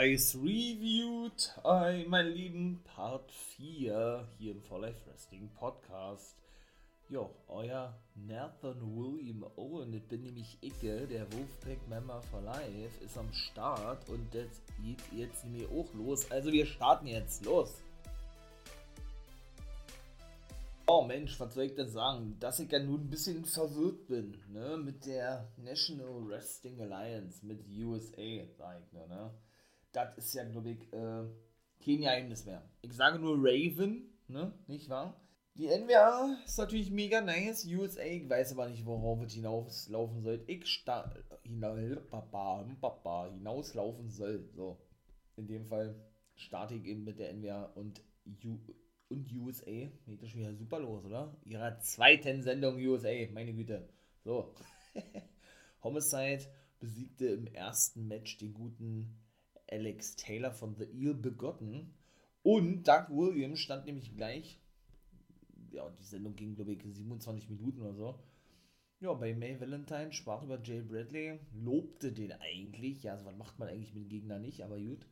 Heiß reviewed, äh, mein Lieben, Part 4 hier im For Life Wrestling Podcast. Jo, euer Nathan William Owen, das bin nämlich Icke, der Wolfpack Member for Life, ist am Start und das geht jetzt nämlich auch los. Also wir starten jetzt, los! Oh Mensch, was soll ich denn sagen? Dass ich ja nun ein bisschen verwirrt bin, ne? Mit der National Wrestling Alliance, mit USA, sag ich nur, ne? Das ist ja, glaube ich, äh, kein Geheimnis mehr. Ich sage nur Raven, ne? Nicht wahr? Die NWA ist natürlich mega nice, USA, ich weiß aber nicht, worauf es hinauslaufen soll. Ich sta hinauslaufen soll. So. In dem Fall starte ich eben mit der NWA und U und USA. Geht das schon wieder super los, oder? Ihrer zweiten Sendung USA, meine Güte. So. Homicide besiegte im ersten Match den guten Alex Taylor von The Eel begotten. Und Doug Williams stand nämlich gleich. Ja, die Sendung ging, glaube ich, 27 Minuten oder so. Ja, bei May Valentine sprach über Jay Bradley, lobte den eigentlich. Ja, also was macht man eigentlich mit dem Gegner nicht, aber gut.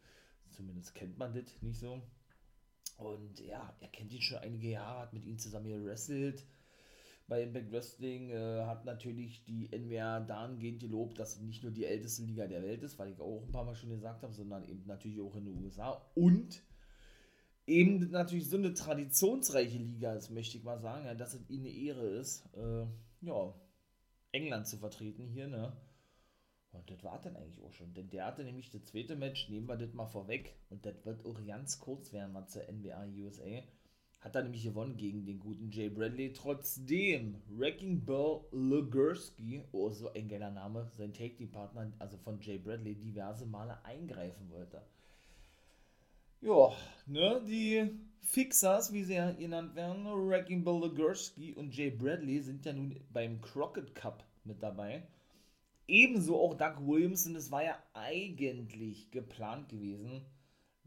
Zumindest kennt man das nicht so. Und ja, er kennt ihn schon einige Jahre, hat mit ihm zusammen gewrestelt bei Impact Wrestling, äh, hat natürlich die NWA dahingehend gelobt, dass sie nicht nur die älteste Liga der Welt ist, weil ich auch ein paar Mal schon gesagt habe, sondern eben natürlich auch in den USA und eben natürlich so eine traditionsreiche Liga ist, möchte ich mal sagen, ja, dass es ihnen eine Ehre ist, äh, ja, England zu vertreten hier, ne? Und das war dann eigentlich auch schon. Denn der hatte nämlich das zweite Match, nehmen wir das mal vorweg. Und das wird auch ganz kurz werden, mal zur NBA USA. Hat er nämlich gewonnen gegen den guten Jay Bradley. Trotzdem Wrecking Ball Legursky, oh, so ein geiler Name, sein Take-Team-Partner, also von Jay Bradley, diverse Male eingreifen wollte. Ja, ne, die Fixers, wie sie ja genannt werden, Wrecking Ball Legursky und Jay Bradley sind ja nun beim Crockett Cup mit dabei. Ebenso auch Doug Williams und es war ja eigentlich geplant gewesen,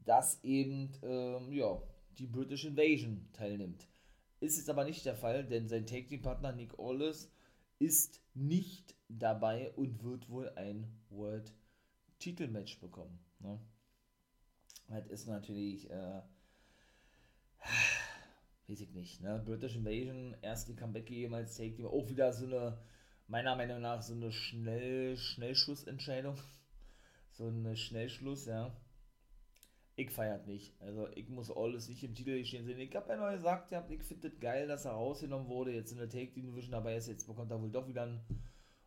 dass eben, ähm, ja, die British Invasion teilnimmt. Ist jetzt aber nicht der Fall, denn sein Tag Team Partner Nick Aldis ist nicht dabei und wird wohl ein World Titelmatch bekommen. Ne? Das ist natürlich, äh, weiß ich nicht, ne? British Invasion, erst die Comeback gegeben als Take Team, auch wieder so eine, meiner Meinung nach, so eine Schnell, Schnellschussentscheidung. So eine Schnellschluss, ja ich feiert nicht. Also ich muss alles nicht im Titel stehen sehen. Ich habe ja noch gesagt, ich finde es geil, dass er rausgenommen wurde, jetzt in der Take Division dabei ist. Jetzt bekommt er wohl doch wieder ein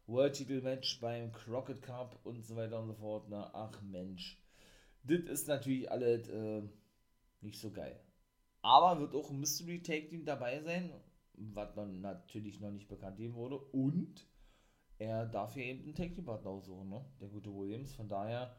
World Titel Match beim Crockett Cup und so weiter und so fort. Na, ach Mensch. Das ist natürlich alles äh, nicht so geil. Aber wird auch ein Mystery Take Team dabei sein, was dann natürlich noch nicht bekannt geben wurde. Und er darf hier eben einen Take Team Partner aussuchen, ne? Der gute Williams. Von daher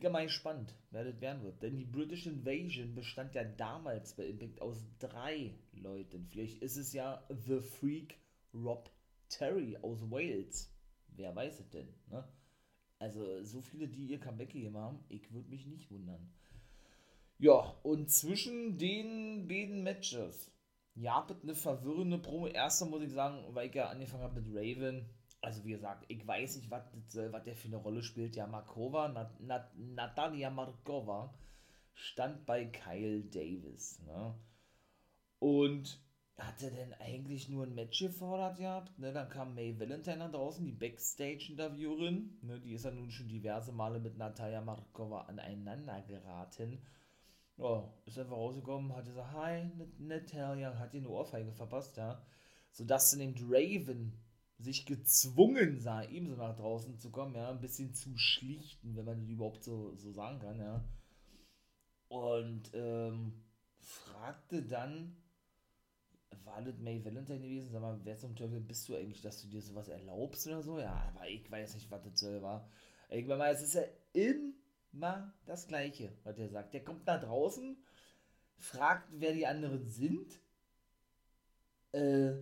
bin mal gespannt, wer das werden wird. Denn die British Invasion bestand ja damals bei Impact aus drei Leuten. Vielleicht ist es ja The Freak Rob Terry aus Wales. Wer weiß es denn, ne? Also, so viele, die ihr Comeback gegeben haben, ich würde mich nicht wundern. Ja, und zwischen den beiden Matches, ja, eine verwirrende Promo. Erster muss ich sagen, weil ich ja angefangen habe mit Raven also wie gesagt, ich weiß nicht, was, der für eine Rolle spielt. Ja, Markova, Nat, Nat, Natalia Markova stand bei Kyle Davis. Ne? Und hat er denn eigentlich nur ein Match gefordert gehabt? Ne, dann kam May Valentine da draußen, die Backstage-Interviewerin. Ne, die ist ja nun schon diverse Male mit Natalia Markova aneinander geraten. Oh, ist einfach rausgekommen, hat gesagt, hi, Natalia, hat ihr eine Ohrfeige verpasst, ja. Sodass sie den Raven sich gezwungen sah, ebenso nach draußen zu kommen, ja, ein bisschen zu schlichten, wenn man das überhaupt so, so sagen kann, ja. Und ähm, fragte dann, war das May Valentine gewesen? Sag mal, wer zum Teufel bist du eigentlich, dass du dir sowas erlaubst oder so? Ja, aber ich weiß nicht, was das soll, war. Ich meine, es ist ja immer das Gleiche, was er sagt. Der kommt nach draußen, fragt, wer die anderen sind, äh,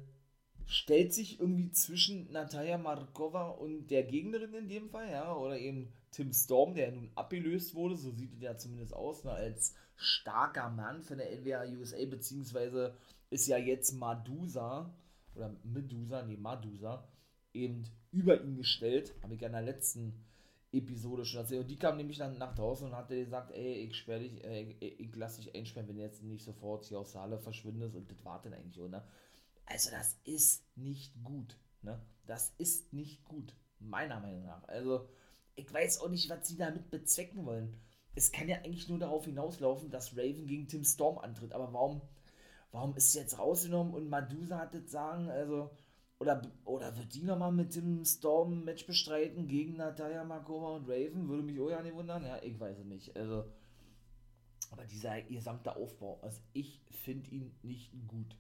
stellt sich irgendwie zwischen Natalia Markova und der Gegnerin in dem Fall, ja, oder eben Tim Storm, der nun abgelöst wurde, so sieht es ja zumindest aus, ne, als starker Mann von der NWA USA, beziehungsweise ist ja jetzt Madusa, oder Medusa, nee, Madusa, eben über ihn gestellt, habe ich ja in der letzten Episode schon erzählt. Und die kam nämlich dann nach draußen und hatte gesagt, ey, ich sperre dich, äh, ich, ich lass dich einsperren, wenn du jetzt nicht sofort hier aus der Halle verschwindest. Und das war dann eigentlich, oder? Also das ist nicht gut, ne? Das ist nicht gut, meiner Meinung nach. Also, ich weiß auch nicht, was sie damit bezwecken wollen. Es kann ja eigentlich nur darauf hinauslaufen, dass Raven gegen Tim Storm antritt. Aber warum, warum ist sie jetzt rausgenommen und Madusa hat das sagen? Also, oder, oder wird die nochmal mit dem Storm ein Match bestreiten gegen Natalia Markova und Raven? Würde mich auch ja nicht wundern. Ja, ich weiß es nicht. Also, aber dieser gesamte Aufbau, also ich finde ihn nicht gut.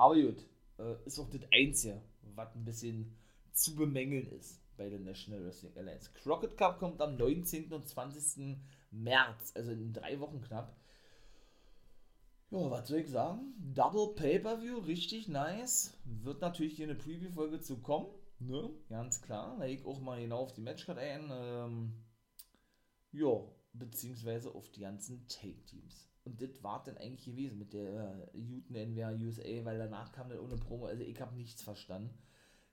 Aber gut, äh, ist auch das Einzige, was ein bisschen zu bemängeln ist bei der National Wrestling Alliance. Crockett Cup kommt am 19. und 20. März, also in drei Wochen knapp. Ja, was soll ich sagen? Double Pay-Per-View, richtig nice. Wird natürlich hier eine Preview-Folge zu kommen, ne? Ganz klar. Da ich auch mal genau auf die Matchcard ein. Ähm, ja, beziehungsweise auf die ganzen Take-Teams. Und das war dann eigentlich gewesen mit der äh, Uten NWA USA, weil danach kam dann ohne Promo. Also ich habe nichts verstanden.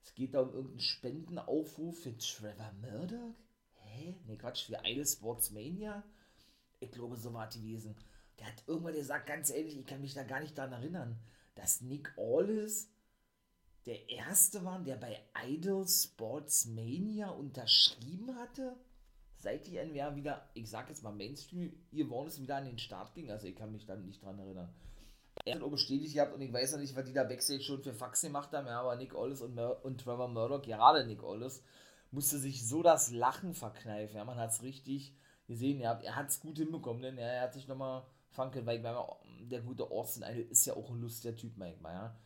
Es geht da um irgendeinen Spendenaufruf für Trevor Murdoch? Hä? Ne, Quatsch, für eine Sportsmania? Ich glaube, so war es gewesen der hat irgendwann gesagt, ganz ehrlich, ich kann mich da gar nicht daran erinnern, dass Nick Aldis der erste war, der bei Idol Sports Mania unterschrieben hatte, seit die NWA wieder, ich sag jetzt mal Mainstream, ihr wollt es wieder an den Start ging, also ich kann mich da nicht dran erinnern. Er hat auch bestätigt gehabt und ich weiß ja nicht, was die da Backstage schon für Fax gemacht haben, ja, aber Nick Aldis und, und Trevor Murdoch, gerade Nick Aldis, musste sich so das Lachen verkneifen, ja, man hat es richtig gesehen, ja, er hat es gut hinbekommen, denn er hat sich nochmal Funkel, weil der gute Idol ist ja auch ein lustiger Typ manchmal, ja.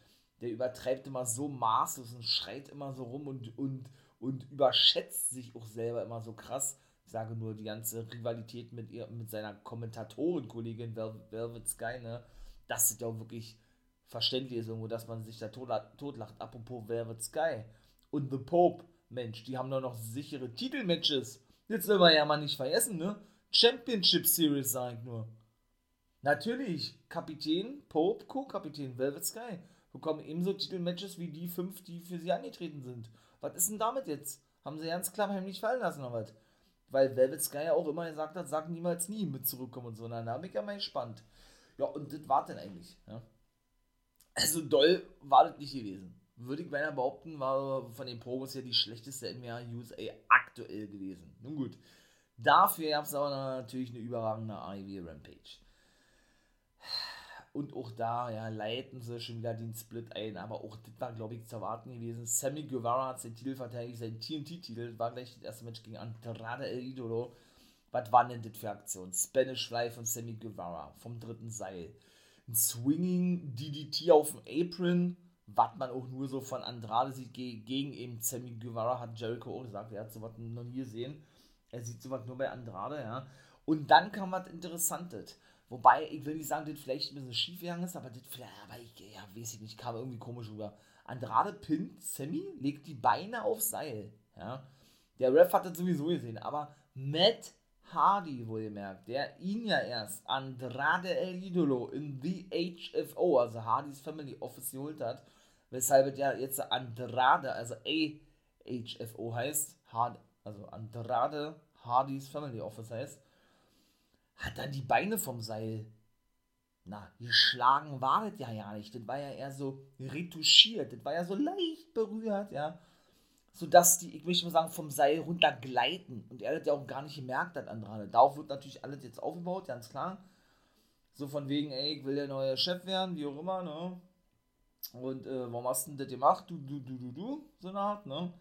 Der übertreibt immer so maßlos und schreit immer so rum und, und, und überschätzt sich auch selber immer so krass. Ich sage nur die ganze Rivalität mit ihr, mit seiner Kommentatorenkollegin Vel Velvet Sky, ne, das ist ja auch wirklich verständlich ist irgendwo, dass man sich da totlacht. totlacht. Apropos Velvet Sky und The Pope, Mensch, die haben doch noch sichere Titelmatches. Jetzt will man ja mal nicht vergessen, ne? Championship Series, sag ich nur. Natürlich, Kapitän Pope, Co-Kapitän Velvet Sky bekommen ebenso Titelmatches wie die fünf, die für sie angetreten sind. Was ist denn damit jetzt? Haben sie ganz klar heimlich fallen lassen oder was? Weil Velvet Sky ja auch immer gesagt hat, sag niemals nie mit zurückkommen und so. Na, da bin ich ja mal gespannt. Ja, und das war denn eigentlich. Ja? Also doll war das nicht gewesen. Würde ich meiner behaupten, war von den Promos her die schlechteste NWA USA aktuell gewesen. Nun gut. Dafür gab es aber natürlich eine überragende AEW Rampage. Und auch da, ja, leiten sie schon wieder den Split ein. Aber auch das war, glaube ich, zu erwarten gewesen. Sammy Guevara hat seinen Titel verteidigt, seinen TNT-Titel. War gleich das erste Match gegen Andrade El Idolo. Was war denn das für Aktion? Spanish Fly von Sammy Guevara vom dritten Seil. Ein Swinging DDT auf dem Apron, was man auch nur so von Andrade sieht, gegen eben Sammy Guevara, hat Jericho auch gesagt. Er hat sowas noch nie gesehen. Er sieht sowas nur bei Andrade, ja. Und dann kam was Interessantes. Wobei, ich will nicht sagen, das vielleicht ein bisschen schief gegangen ist, aber das vielleicht, aber ich, ja, weiß ich nicht, kam irgendwie komisch rüber. Andrade pinnt Sammy, legt die Beine auf Seil, ja. Der Ref hat das sowieso gesehen, aber Matt Hardy, wohlgemerkt, der ihn ja erst Andrade El Idolo in The HFO, also Hardys Family Office geholt hat, weshalb es ja jetzt Andrade, also AHFO heißt, Hard, also Andrade Hardys Family Office heißt, hat dann die Beine vom Seil. Na, geschlagen war das ja ja nicht. Das war ja eher so retuschiert. Das war ja so leicht berührt, ja. Sodass die, ich möchte mal sagen, vom Seil runter gleiten. Und er hat ja auch gar nicht gemerkt hat, Andrade. Darauf wird natürlich alles jetzt aufgebaut, ganz klar. So von wegen, ey, ich will der neue Chef werden, wie auch immer, ne? Und äh, warum hast du denn das gemacht? Du, du, du, du, du, so eine Art, ne?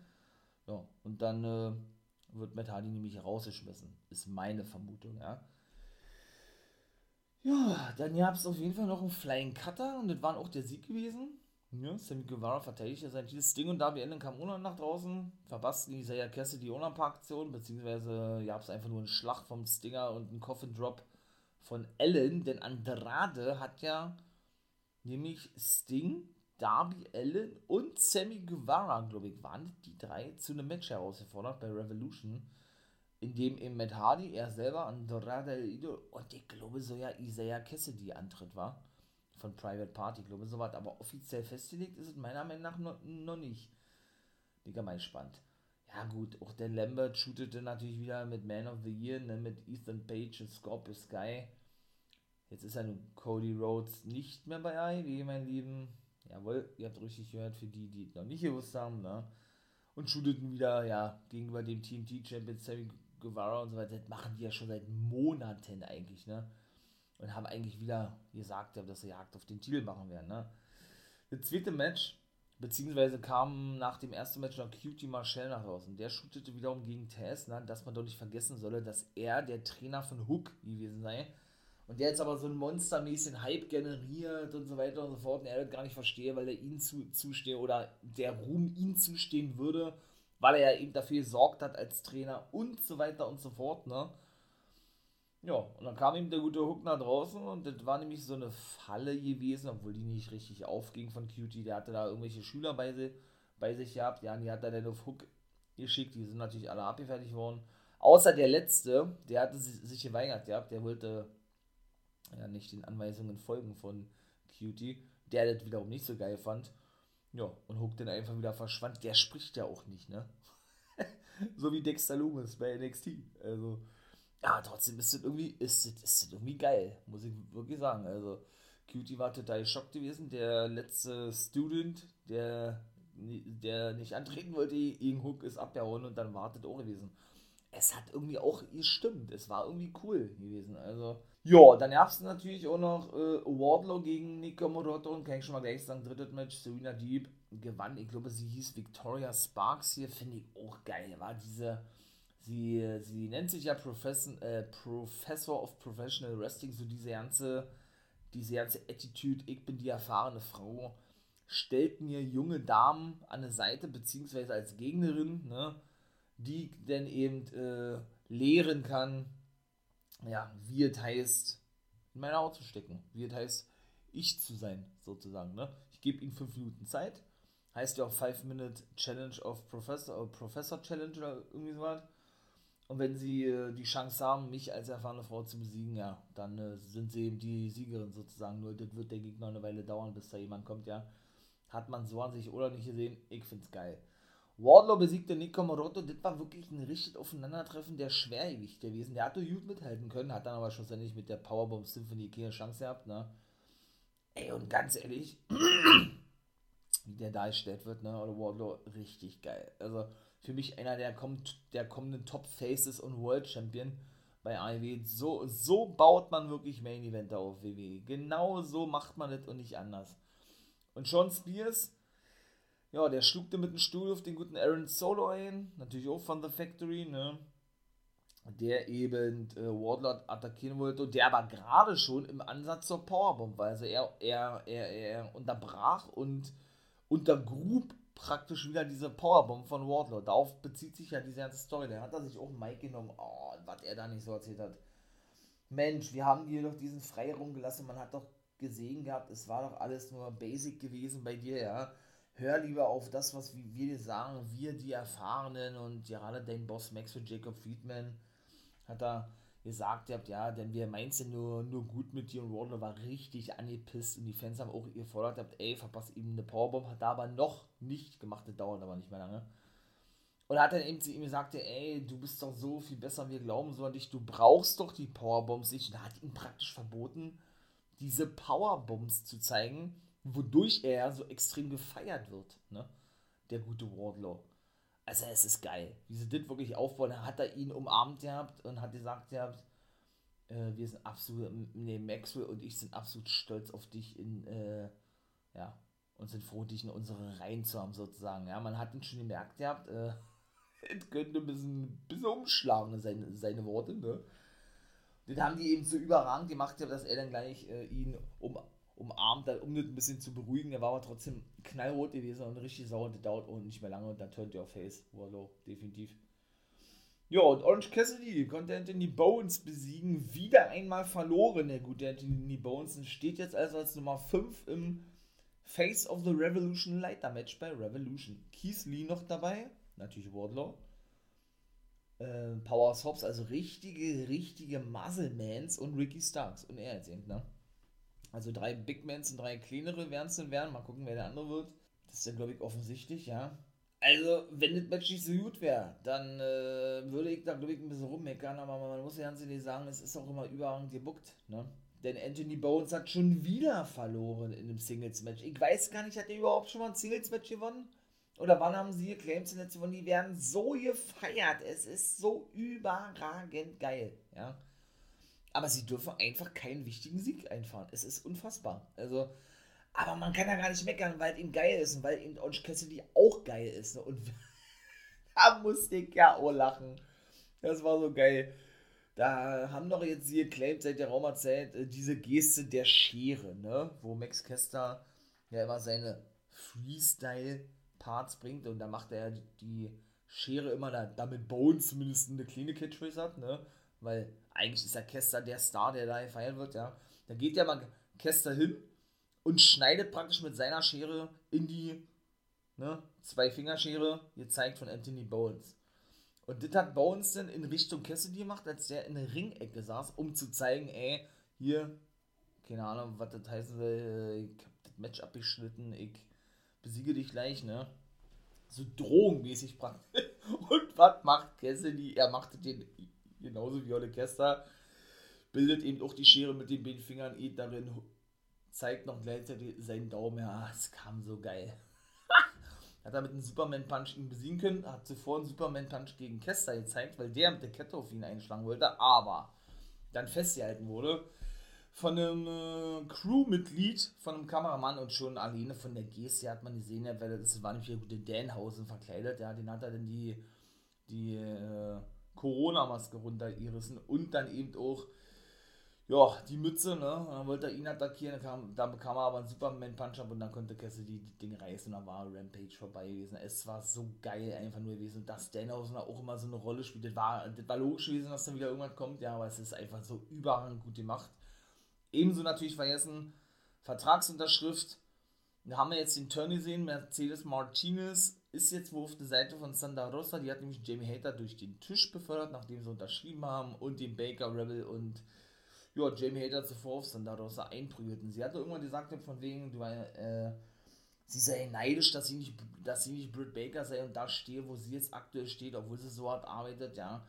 Ja, und dann äh, wird Hardy nämlich rausgeschmissen. Ist meine Vermutung, ja. Ja, dann gab es auf jeden Fall noch einen Flying Cutter und das war auch der Sieg gewesen. Ja, Sammy Guevara verteidigte sein dieses Ding und Darby Allen kam ohne nach draußen, verpassten Isaiah Cassidy paar Aktionen, beziehungsweise gab es einfach nur einen Schlag vom Stinger und einen Coffin Drop von Allen, denn Andrade hat ja nämlich Sting, Darby Allen und Sammy Guevara, glaube ich, waren die drei zu einem Match herausgefordert bei Revolution in dem eben Matt Hardy, er selber, Andrade Idol und ich glaube so ja Isaiah Cassidy Antritt war. Von Private Party, ich glaube so was. Aber offiziell festgelegt ist es meiner Meinung nach noch, noch nicht. Digga, mal spannend. ja gut, auch der Lambert shootete natürlich wieder mit Man of the Year, ne, mit Ethan Page und Scorpio Sky. Jetzt ist ja nun Cody Rhodes nicht mehr bei AEW, mein Lieben. Jawohl, ihr habt richtig gehört, für die, die noch nicht gewusst haben, ne? Und shooteten wieder, ja, gegenüber dem TNT-Champion Sammy Guevara und so weiter. Das machen die ja schon seit Monaten eigentlich, ne? Und haben eigentlich wieder gesagt, dass sie Jagd auf den Titel machen werden, ne? Das zweite Match Beziehungsweise kam nach dem ersten Match noch Cutie Marshall nach draußen. Der shootete wiederum gegen Tess, ne, dass man doch nicht vergessen solle, dass er der Trainer von Hook gewesen sei. Und der jetzt aber so ein monstermäßigen Hype generiert und so weiter und so fort. Und er das gar nicht verstehe, weil er ihm zu, zustehe oder der Ruhm ihm zustehen würde, weil er ja eben dafür gesorgt hat als Trainer und so weiter und so fort. Ne? Ja, und dann kam ihm der gute Hook nach draußen und das war nämlich so eine Falle gewesen, obwohl die nicht richtig aufging von Cutie. Der hatte da irgendwelche Schüler bei, sie, bei sich gehabt. Ja, die hat er dann auf Hook geschickt. Die sind natürlich alle abgefertigt worden. Außer der letzte, der hatte sich geweigert gehabt. Der wollte ja nicht den Anweisungen folgen von Cutie. Der das wiederum nicht so geil fand. Ja, und Hook dann einfach wieder verschwand. Der spricht ja auch nicht, ne? so wie Dexter Loomis bei NXT. Also ja, trotzdem ist das irgendwie, ist das, ist das irgendwie geil, muss ich wirklich sagen. Also, Cutie war total geschockt gewesen. Der letzte Student, der, der nicht antreten wollte, gegen Hook ist abgehauen und dann wartet auch gewesen. Es hat irgendwie auch gestimmt. Es war irgendwie cool gewesen. Also, ja, dann gab es natürlich auch noch äh, Wardlow gegen Nico Moroto und kann ich schon mal gleich sagen, drittes Match, Serena Deep gewann. Ich glaube, sie hieß Victoria Sparks hier, finde ich auch geil. War diese Sie, sie nennt sich ja Professor, äh, Professor of Professional Wrestling, so diese ganze, diese ganze Attitude, ich bin die erfahrene Frau, stellt mir junge Damen an der Seite, beziehungsweise als Gegnerin, ne, die dann eben äh, lehren kann, ja, wie es heißt, in meine Haut zu stecken, wie es heißt, ich zu sein, sozusagen. Ne? Ich gebe ihnen fünf Minuten Zeit, heißt ja auch Five Minute Challenge of Professor, Professor Challenge oder irgendwie so was. Und wenn sie äh, die Chance haben, mich als erfahrene Frau zu besiegen, ja, dann äh, sind sie eben die Siegerin sozusagen. Nur das wird der Gegner eine Weile dauern, bis da jemand kommt, ja. Hat man so an sich oder nicht gesehen, ich find's geil. Wardlow besiegte Nico Moroto, das war wirklich ein richtig Aufeinandertreffen der Schwergewicht gewesen. Der hatte gut mithalten können, hat dann aber schlussendlich mit der Powerbomb Symphony keine Chance gehabt, ne. Ey, und ganz ehrlich, wie der dargestellt wird, ne, oder Wardlow, richtig geil. Also, für mich einer der, kommt, der kommenden Top Faces und World Champion bei AEW. So, so baut man wirklich Main Event auf WWE. Genau so macht man das und nicht anders. Und Sean Spears, ja, der schlugte mit dem Stuhl auf den guten Aaron Solo ein, natürlich auch von The Factory, ne? Der eben äh, Wardlord attackieren wollte und der aber gerade schon im Ansatz zur Powerbomb war. Also er, er, er, er unterbrach und untergrub praktisch wieder diese Powerbomb von Wardlow. Darauf bezieht sich ja diese ganze Story. Der hat er sich auch Mike genommen. Oh, was er da nicht so erzählt hat. Mensch, wir haben dir doch diesen Freiraum gelassen. Man hat doch gesehen gehabt, es war doch alles nur basic gewesen bei dir, ja. Hör lieber auf das, was wir dir sagen. Wir, die Erfahrenen und gerade dein Boss Max und Jacob Friedman hat da gesagt habt, ja, denn wir meinen ja nur, nur gut mit dir und Wardlow war richtig angepisst und die Fans haben auch gefordert habt, ey, verpasst ihm eine Powerbomb, hat da aber noch nicht gemacht, das dauert aber nicht mehr lange. Und hat dann eben zu ihm gesagt, ey, du bist doch so viel besser, wir glauben so an dich, du brauchst doch die Powerbombs nicht. Und hat ihm praktisch verboten, diese Powerbombs zu zeigen, wodurch er so extrem gefeiert wird, ne? Der gute Wardlow. Also es ist geil, wie sie das wirklich aufbauen. Hat er ihn umarmt gehabt und hat gesagt gehabt, äh, wir sind absolut, nee, Maxwell und ich sind absolut stolz auf dich in, äh, ja, und sind froh, dich in unsere Reihen zu haben, sozusagen. Ja, man hat ihn schon gemerkt gehabt, äh, es könnte ein bisschen, ein bisschen umschlagen, seine, seine Worte, ne? Das haben die eben so überragend gemacht, dass er dann gleich äh, ihn um, umarmt, um das ein bisschen zu beruhigen. Er war aber trotzdem knallrot gewesen und richtig sauer. Das dauert auch nicht mehr lange und dann turnt er auf Face. Wallow, definitiv. Ja, und Orange Cassidy konnte Anthony Bones besiegen. Wieder einmal verloren, der gute Anthony Bones. Und steht jetzt also als Nummer 5 im Face of the Revolution Leiter Match bei Revolution. Keith Lee noch dabei. Natürlich Wardlow. Äh, Power Hobbs, also richtige, richtige Muzzlemans und Ricky Starks. Und er jetzt eben, ne? Also drei Big Mans und drei kleinere werden es dann werden. Mal gucken, wer der andere wird. Das ist ja, glaube ich, offensichtlich, ja. Also, wenn das Match nicht so gut wäre, dann äh, würde ich da, glaube ich, ein bisschen rummeckern, aber man muss ja ganz ehrlich sagen, es ist auch immer überragend gebuckt, ne? Denn Anthony Bones hat schon wieder verloren in einem Singles-Match. Ich weiß gar nicht, hat er überhaupt schon mal ein Singles-Match gewonnen? Oder wann haben sie Claims in der gewonnen? Die werden so gefeiert. Es ist so überragend geil, ja? Aber sie dürfen einfach keinen wichtigen Sieg einfahren. Es ist unfassbar. Also, aber man kann ja gar nicht meckern, weil ihm geil ist und weil ihm Orange Cassidy auch geil ist. Ne? Und da musste ich ja auch lachen. Das war so geil. Da haben doch jetzt hier claimt seit der Raumerzeit äh, diese Geste der Schere, ne? Wo Max Kester ja immer seine Freestyle-Parts bringt und da macht er die Schere immer, da, damit Bones zumindest eine kleine Catchphrase hat, ne? Weil eigentlich ist ja Kester der Star, der da gefeiert wird, ja. Da geht ja mal Kester hin und schneidet praktisch mit seiner Schere in die ne, Zwei-Fingerschere, gezeigt von Anthony Bones. Und das hat Bones dann in Richtung Cassidy gemacht, als der in der Ringecke saß, um zu zeigen, ey, hier, keine Ahnung, was das heißen soll, ich hab das Match abgeschnitten, ich besiege dich gleich, ne? So drogenmäßig praktisch. Und was macht Cassidy? Er macht den genauso wie Olle Kester, bildet eben auch die Schere mit den beiden Fingern eh darin zeigt noch gleichzeitig seinen Daumen. Ja, es kam so geil. hat er mit einem Superman-Punch ihn besiegen können, hat zuvor einen Superman-Punch gegen Kester gezeigt, weil der mit der Kette auf ihn einschlagen wollte, aber dann festgehalten wurde von einem äh, Crewmitglied, von einem Kameramann und schon alleine von der Geste hat man gesehen, ja, weil das war nicht der gute Danhausen verkleidet, ja, den hat er dann die, die äh, Corona-Maske runtergerissen und dann eben auch ja, die Mütze, ne? Und dann wollte er ihn attackieren, dann, kam, dann bekam er aber einen Superman-Punch-Up und dann konnte Cassidy die Dinge reißen und dann war Rampage vorbei gewesen. Es war so geil einfach nur gewesen. Dass Danhausen auch immer so eine Rolle spielt, das war, das war logisch gewesen, dass dann wieder irgendwann kommt, ja, aber es ist einfach so überragend gut gemacht. Ebenso natürlich vergessen, Vertragsunterschrift. Da haben wir jetzt den Turn gesehen, Mercedes Martinez ist jetzt wohl auf der Seite von Santa Rosa, die hat nämlich Jamie Hater durch den Tisch befördert, nachdem sie unterschrieben haben und den Baker Rebel und ja, Jamie Hater zuvor auf Santa Rosa einprügelten. Sie hatte irgendwann gesagt, von wegen, du, äh, sie sei neidisch, dass sie nicht, dass sie nicht Britt Baker sei und da stehe, wo sie jetzt aktuell steht, obwohl sie so hart arbeitet, ja.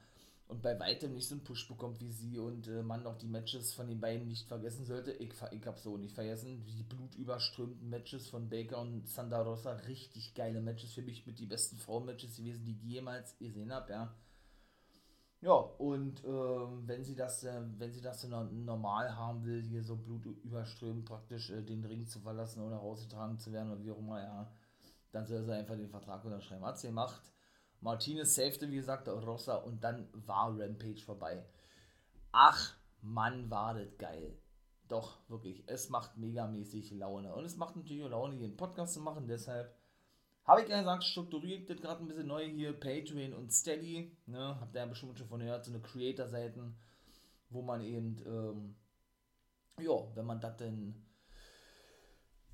Und bei weitem nicht so einen Push bekommt wie sie und äh, man noch die Matches von den beiden nicht vergessen sollte. Ich, ich habe so nicht vergessen. Die blutüberströmten Matches von Baker und Santa Rosa. Richtig geile Matches. Für mich mit die besten Frauen-Matches gewesen, die ich jemals gesehen habe, ja. Ja, und ähm, wenn sie das, äh, wenn sie das normal haben will, hier so Blut überströmt, praktisch äh, den Ring zu verlassen oder rausgetragen zu werden oder wie auch immer, ja, dann soll sie einfach den Vertrag unterschreiben. Hat sie gemacht. Martinez safete, wie gesagt, Rossa und dann war Rampage vorbei. Ach, Mann, war das geil. Doch, wirklich, es macht megamäßig Laune. Und es macht natürlich auch Laune, hier einen Podcast zu machen, deshalb habe ich ja gesagt, strukturiert das gerade ein bisschen neu hier, Patreon und Steady. Ne? Habt ihr ja bestimmt schon von gehört, so eine Creator-Seiten, wo man eben, ähm, ja, wenn man das denn,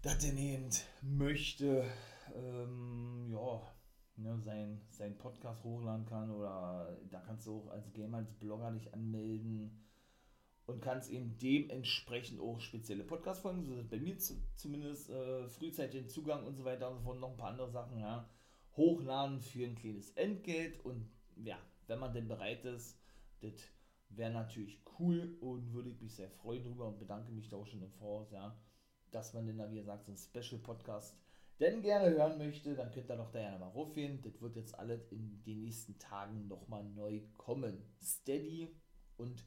das denn eben möchte, ähm, ja, ne, sein, sein Podcast hochladen kann oder da kannst du auch als Gamer, als Blogger dich anmelden und kannst eben dementsprechend auch spezielle Podcast-Folgen, so bei mir zu, zumindest äh, frühzeitig den Zugang und so weiter und so fort, noch ein paar andere Sachen, ja, hochladen für ein kleines Entgelt. Und ja, wenn man denn bereit ist, das wäre natürlich cool und würde ich mich sehr freuen darüber und bedanke mich da auch schon im Voraus, ja, dass man denn da, wie gesagt, so ein Special-Podcast denn gerne hören möchte, dann könnt ihr doch da gerne mal raufgehen. Das wird jetzt alles in den nächsten Tagen nochmal neu kommen. Steady und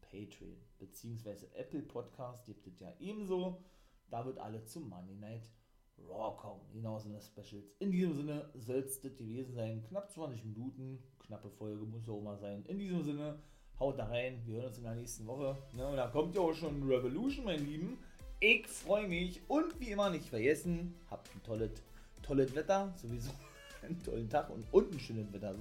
Patreon beziehungsweise Apple Podcast gibt es ja ebenso. Da wird alle zum Monday Night Raw kommen. Genauso eine Specials. In diesem Sinne soll es das gewesen sein. Knapp 20 Minuten. Knappe Folge muss auch mal sein. In diesem Sinne, haut da rein. Wir hören uns in der nächsten Woche. Ja, und da kommt ja auch schon Revolution, mein Lieben. Ich freue mich. Und wie immer nicht vergessen, habt ein tolles, tolles Wetter. Sowieso einen tollen Tag und, und ein schönes Wetter.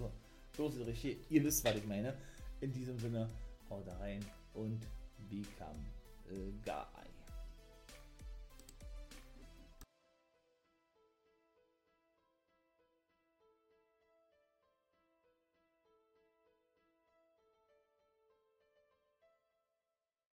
So, es richtig. Ihr wisst, was ich meine. In diesem Sinne, haut rein und become a guy.